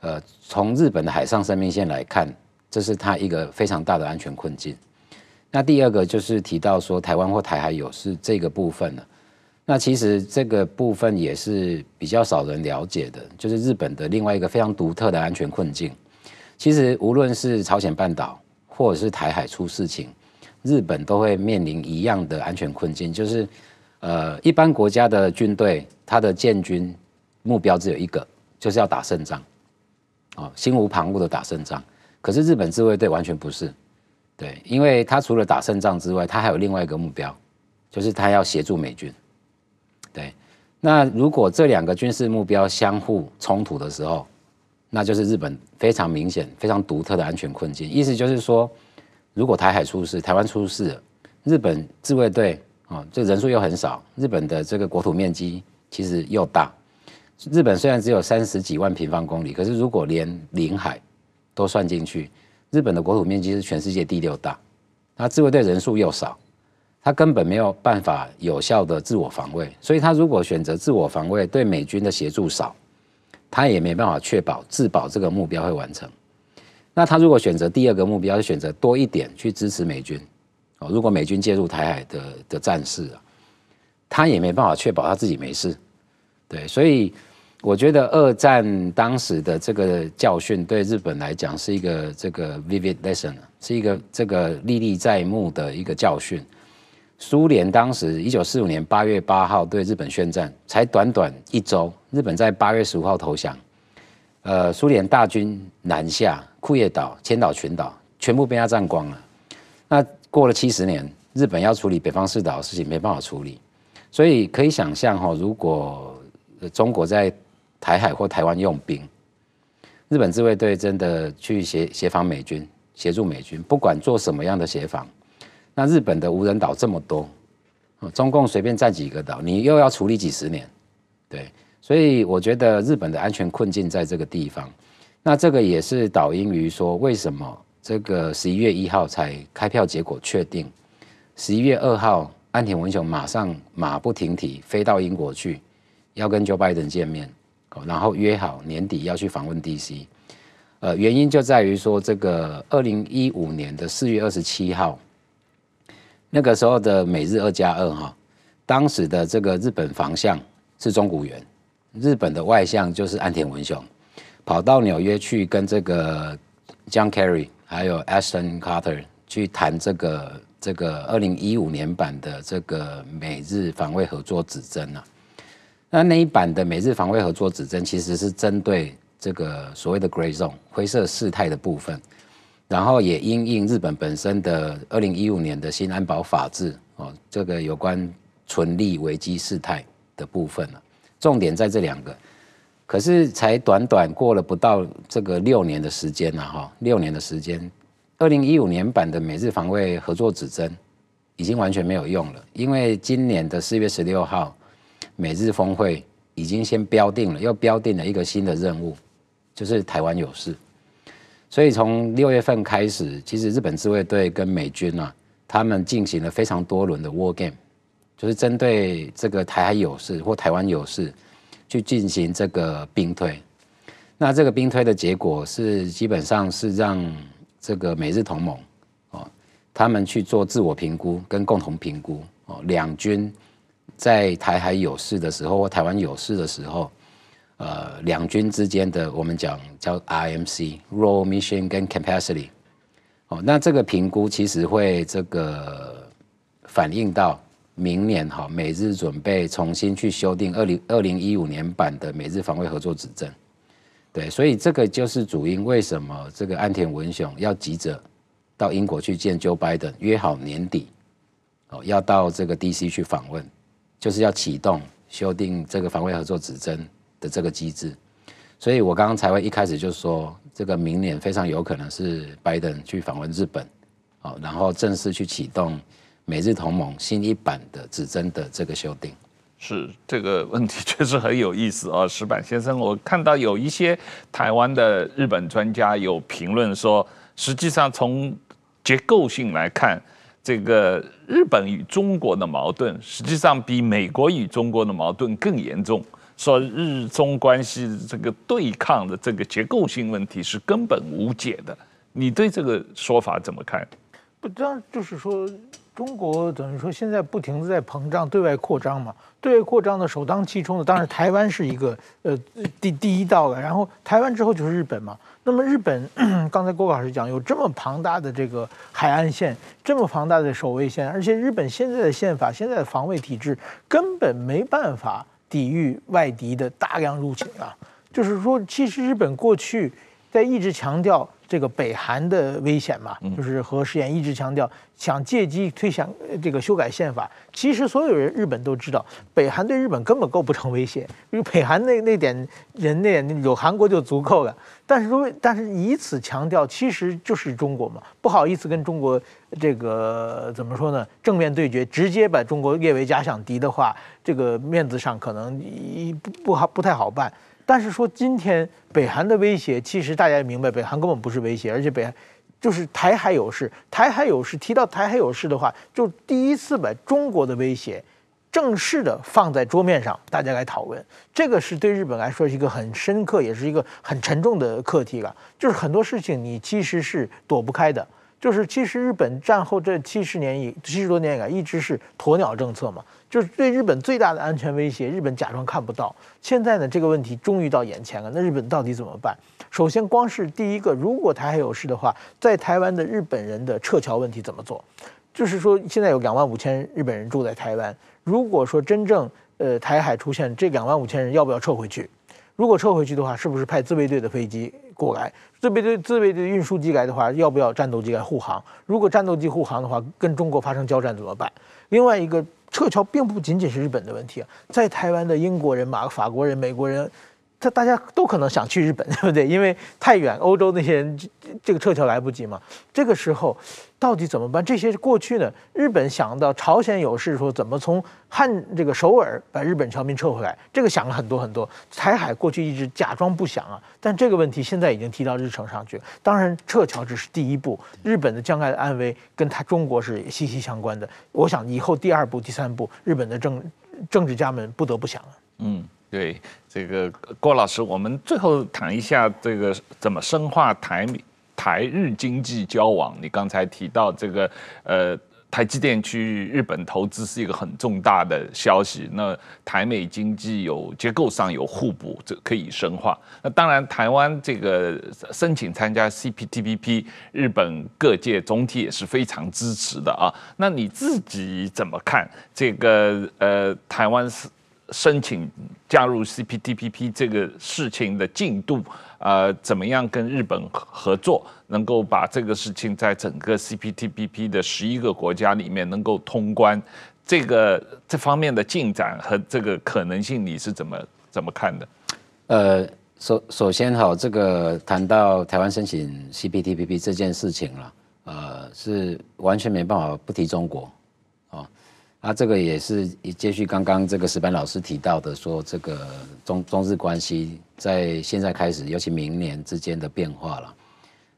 呃，从日本的海上生命线来看，这是它一个非常大的安全困境。那第二个就是提到说台湾或台海有是这个部分了，那其实这个部分也是比较少人了解的，就是日本的另外一个非常独特的安全困境。其实无论是朝鲜半岛或者是台海出事情，日本都会面临一样的安全困境，就是呃一般国家的军队，它的建军目标只有一个，就是要打胜仗，哦，心无旁骛的打胜仗。可是日本自卫队完全不是。对，因为他除了打胜仗之外，他还有另外一个目标，就是他要协助美军。对，那如果这两个军事目标相互冲突的时候，那就是日本非常明显、非常独特的安全困境。意思就是说，如果台海出事、台湾出事，日本自卫队啊，这人数又很少，日本的这个国土面积其实又大。日本虽然只有三十几万平方公里，可是如果连领海都算进去。日本的国土面积是全世界第六大，那自卫队人数又少，他根本没有办法有效的自我防卫，所以他如果选择自我防卫，对美军的协助少，他也没办法确保自保这个目标会完成。那他如果选择第二个目标，是选择多一点去支持美军，哦，如果美军介入台海的的战事啊，他也没办法确保他自己没事，对，所以。我觉得二战当时的这个教训对日本来讲是一个这个 vivid lesson，是一个这个历历在目的一个教训。苏联当时一九四五年八月八号对日本宣战，才短短一周，日本在八月十五号投降。呃，苏联大军南下，库页岛、千岛群岛全部被他占光了。过了七十年，日本要处理北方四岛的事情没办法处理，所以可以想象哈，如果中国在台海或台湾用兵，日本自卫队真的去协协防美军，协助美军，不管做什么样的协防，那日本的无人岛这么多，中共随便占几个岛，你又要处理几十年，对，所以我觉得日本的安全困境在这个地方。那这个也是导因于说，为什么这个十一月一号才开票结果确定，十一月二号岸田文雄马上马不停蹄飞到英国去，要跟 Joe Biden 见面。然后约好年底要去访问 DC，呃，原因就在于说，这个二零一五年的四月二十七号，那个时候的美日二加二哈，当时的这个日本防相是中谷元，日本的外相就是岸田文雄，跑到纽约去跟这个 John Kerry 还有 Ashton Carter 去谈这个这个二零一五年版的这个美日防卫合作指针啊。那那一版的美日防卫合作指针其实是针对这个所谓的 Gray Zone 灰色事态的部分，然后也因应日本本身的二零一五年的新安保法制哦，这个有关存利危机事态的部分了。重点在这两个，可是才短短过了不到这个六年的时间了哈，六年的时间，二零一五年版的美日防卫合作指针已经完全没有用了，因为今年的四月十六号。美日峰会已经先标定了，又标定了一个新的任务，就是台湾有事。所以从六月份开始，其实日本自卫队跟美军啊，他们进行了非常多轮的 war game，就是针对这个台海有事或台湾有事，去进行这个兵推。那这个兵推的结果是，基本上是让这个美日同盟哦，他们去做自我评估跟共同评估哦，两军在台海有事的时候或台湾有事的时候，呃，两军之间的我们讲叫 RMC（Role, Mission, 跟 Capacity） 哦，那这个评估其实会这个反映到明年哈，美日准备重新去修订二零二零一五年版的美日防卫合作指针。对，所以这个就是主因，为什么这个岸田文雄要急着到英国去见 Joe Biden，约好年底哦要到这个 DC 去访问，就是要启动修订这个防卫合作指针的这个机制。所以我刚刚才会一开始就说，这个明年非常有可能是 Biden 去访问日本，哦，然后正式去启动美日同盟新一版的指针的这个修订。是这个问题确实很有意思啊，*laughs* 石板先生，我看到有一些台湾的日本专家有评论说，实际上从结构性来看，这个日本与中国的矛盾实际上比美国与中国的矛盾更严重，说日中关系这个对抗的这个结构性问题是根本无解的，你对这个说法怎么看？不，这样就是说。中国等于说现在不停的在膨胀，对外扩张嘛，对外扩张的首当其冲的当然台湾是一个呃第第一道了，然后台湾之后就是日本嘛。那么日本 *clears throat* 刚才郭老师讲有这么庞大的这个海岸线，这么庞大的守卫线，而且日本现在的宪法、现在的防卫体制根本没办法抵御外敌的大量入侵啊。就是说，其实日本过去在一直强调。这个北韩的危险嘛，就是核试验一直强调想借机推想这个修改宪法。其实所有人日本都知道，北韩对日本根本构不成威胁，因为北韩那那点人那有韩国就足够了。但是如果但是以此强调，其实就是中国嘛，不好意思跟中国这个怎么说呢？正面对决，直接把中国列为假想敌的话，这个面子上可能一不不好不太好办。但是说今天北韩的威胁，其实大家也明白，北韩根本不是威胁，而且北韩就是台海有事，台海有事，提到台海有事的话，就第一次把中国的威胁正式的放在桌面上，大家来讨论，这个是对日本来说是一个很深刻，也是一个很沉重的课题了。就是很多事情你其实是躲不开的。就是其实日本战后这七十年以七十多年以来一直是鸵鸟政策嘛，就是对日本最大的安全威胁，日本假装看不到。现在呢，这个问题终于到眼前了，那日本到底怎么办？首先，光是第一个，如果台海有事的话，在台湾的日本人的撤侨问题怎么做？就是说，现在有两万五千日本人住在台湾，如果说真正呃台海出现这两万五千人，要不要撤回去？如果撤回去的话，是不是派自卫队的飞机过来？自卫队自卫队运输机来的话，要不要战斗机来护航？如果战斗机护航的话，跟中国发生交战怎么办？另外一个撤侨并不仅仅是日本的问题，在台湾的英国人、马法国人、美国人。他大家都可能想去日本，*laughs* 对不对？因为太远，欧洲那些人这个撤侨来不及嘛。这个时候到底怎么办？这些过去呢，日本想到朝鲜有事，说怎么从汉这个首尔把日本侨民撤回来，这个想了很多很多。台海过去一直假装不想啊，但这个问题现在已经提到日程上去了。当然，撤侨只是第一步，日本的将来的安危跟他中国是息息相关的。我想以后第二步、第三步，日本的政政治家们不得不想了。嗯。对这个郭老师，我们最后谈一下这个怎么深化台台日经济交往。你刚才提到这个呃，台积电去日本投资是一个很重大的消息。那台美经济有结构上有互补，这可以深化。那当然，台湾这个申请参加 CPTPP，日本各界总体也是非常支持的啊。那你自己怎么看这个呃，台湾是？申请加入 CPTPP 这个事情的进度，呃，怎么样跟日本合作，能够把这个事情在整个 CPTPP 的十一个国家里面能够通关，这个这方面的进展和这个可能性，你是怎么怎么看的？呃，首首先哈，这个谈到台湾申请 CPTPP 这件事情了，呃，是完全没办法不提中国。啊，这个也是接续刚刚这个石板老师提到的，说这个中中日关系在现在开始，尤其明年之间的变化了。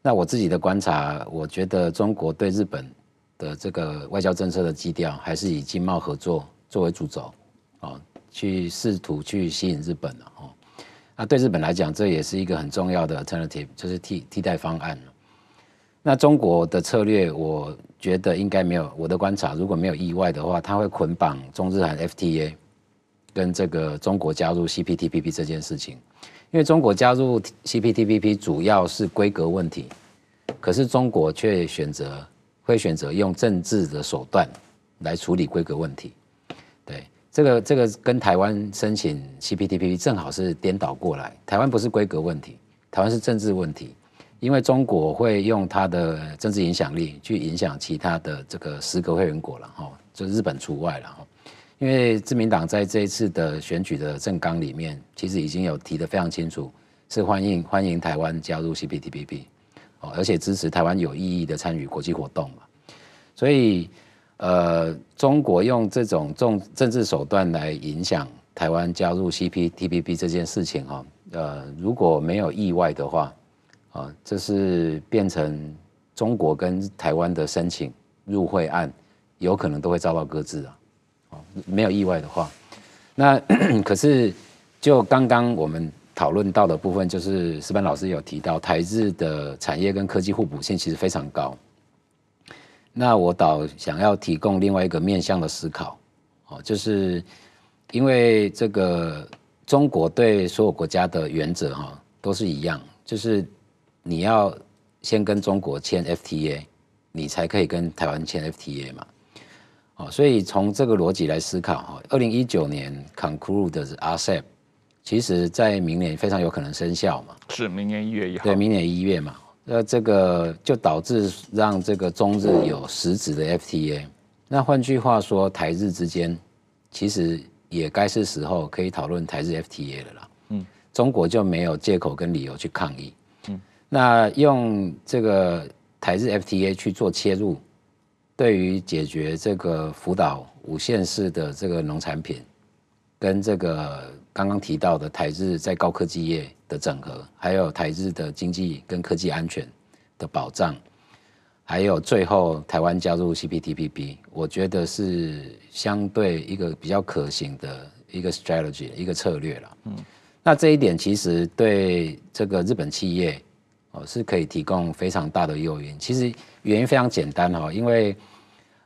那我自己的观察，我觉得中国对日本的这个外交政策的基调，还是以经贸合作作为主轴，哦，去试图去吸引日本了哦。那对日本来讲，这也是一个很重要的 alternative，就是替替代方案。那中国的策略，我觉得应该没有我的观察，如果没有意外的话，他会捆绑中日韩 FTA 跟这个中国加入 CPTPP 这件事情。因为中国加入 CPTPP 主要是规格问题，可是中国却选择会选择用政治的手段来处理规格问题。对，这个这个跟台湾申请 CPTPP 正好是颠倒过来。台湾不是规格问题，台湾是政治问题。因为中国会用它的政治影响力去影响其他的这个十个会员国了哈，就日本除外了哈。因为自民党在这一次的选举的政纲里面，其实已经有提得非常清楚，是欢迎欢迎台湾加入 CPTPP，哦，而且支持台湾有意义的参与国际活动嘛。所以，呃，中国用这种重政治手段来影响台湾加入 CPTPP 这件事情哈，呃，如果没有意外的话，啊，这是变成中国跟台湾的申请入会案，有可能都会遭到搁置啊。没有意外的话，那 *clears throat* 可是就刚刚我们讨论到的部分，就是石板老师有提到台日的产业跟科技互补性其实非常高。那我倒想要提供另外一个面向的思考，哦，就是因为这个中国对所有国家的原则哈都是一样，就是你要先跟中国签 FTA，你才可以跟台湾签 FTA 嘛。哦所以从这个逻辑来思考，哈，二零一九年 conclude 的 RCEP，其实在明年非常有可能生效嘛。是明年一月一号。对，明年一月嘛，那这个就导致让这个中日有实质的 FTA。那换句话说，台日之间其实也该是时候可以讨论台日 FTA 了啦。嗯，中国就没有借口跟理由去抗议。那用这个台日 FTA 去做切入。对于解决这个福岛五县市的这个农产品，跟这个刚刚提到的台日在高科技业的整合，还有台日的经济跟科技安全的保障，还有最后台湾加入 CPTPP，我觉得是相对一个比较可行的一个 strategy 一个策略了。嗯，那这一点其实对这个日本企业哦是可以提供非常大的诱因。其实。原因非常简单哦，因为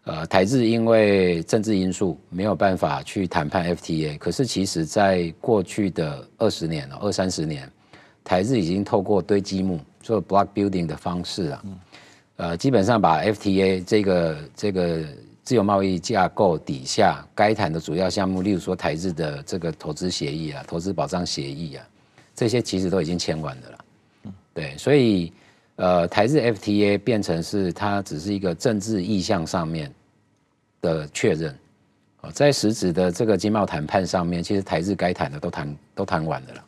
呃台日因为政治因素没有办法去谈判 FTA，可是其实在过去的二十年哦二三十年，台日已经透过堆积木做 block building 的方式啊，呃基本上把 FTA 这个这个自由贸易架构底下该谈的主要项目，例如说台日的这个投资协议啊、投资保障协议啊，这些其实都已经签完的了，对，所以。呃，台日 FTA 变成是它只是一个政治意向上面的确认，哦在实质的这个经贸谈判上面，其实台日该谈的都谈都谈完了了，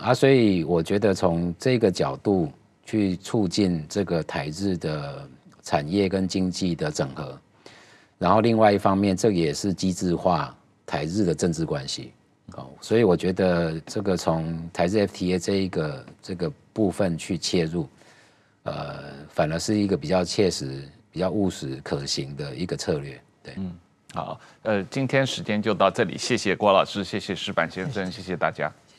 啊，所以我觉得从这个角度去促进这个台日的产业跟经济的整合，然后另外一方面，这也是机制化台日的政治关系，哦，所以我觉得这个从台日 FTA 这一个这个部分去切入。呃，反而是一个比较切实、比较务实、可行的一个策略。对，嗯，好，呃，今天时间就到这里，谢谢郭老师，谢谢石板先生，谢谢，谢谢大家。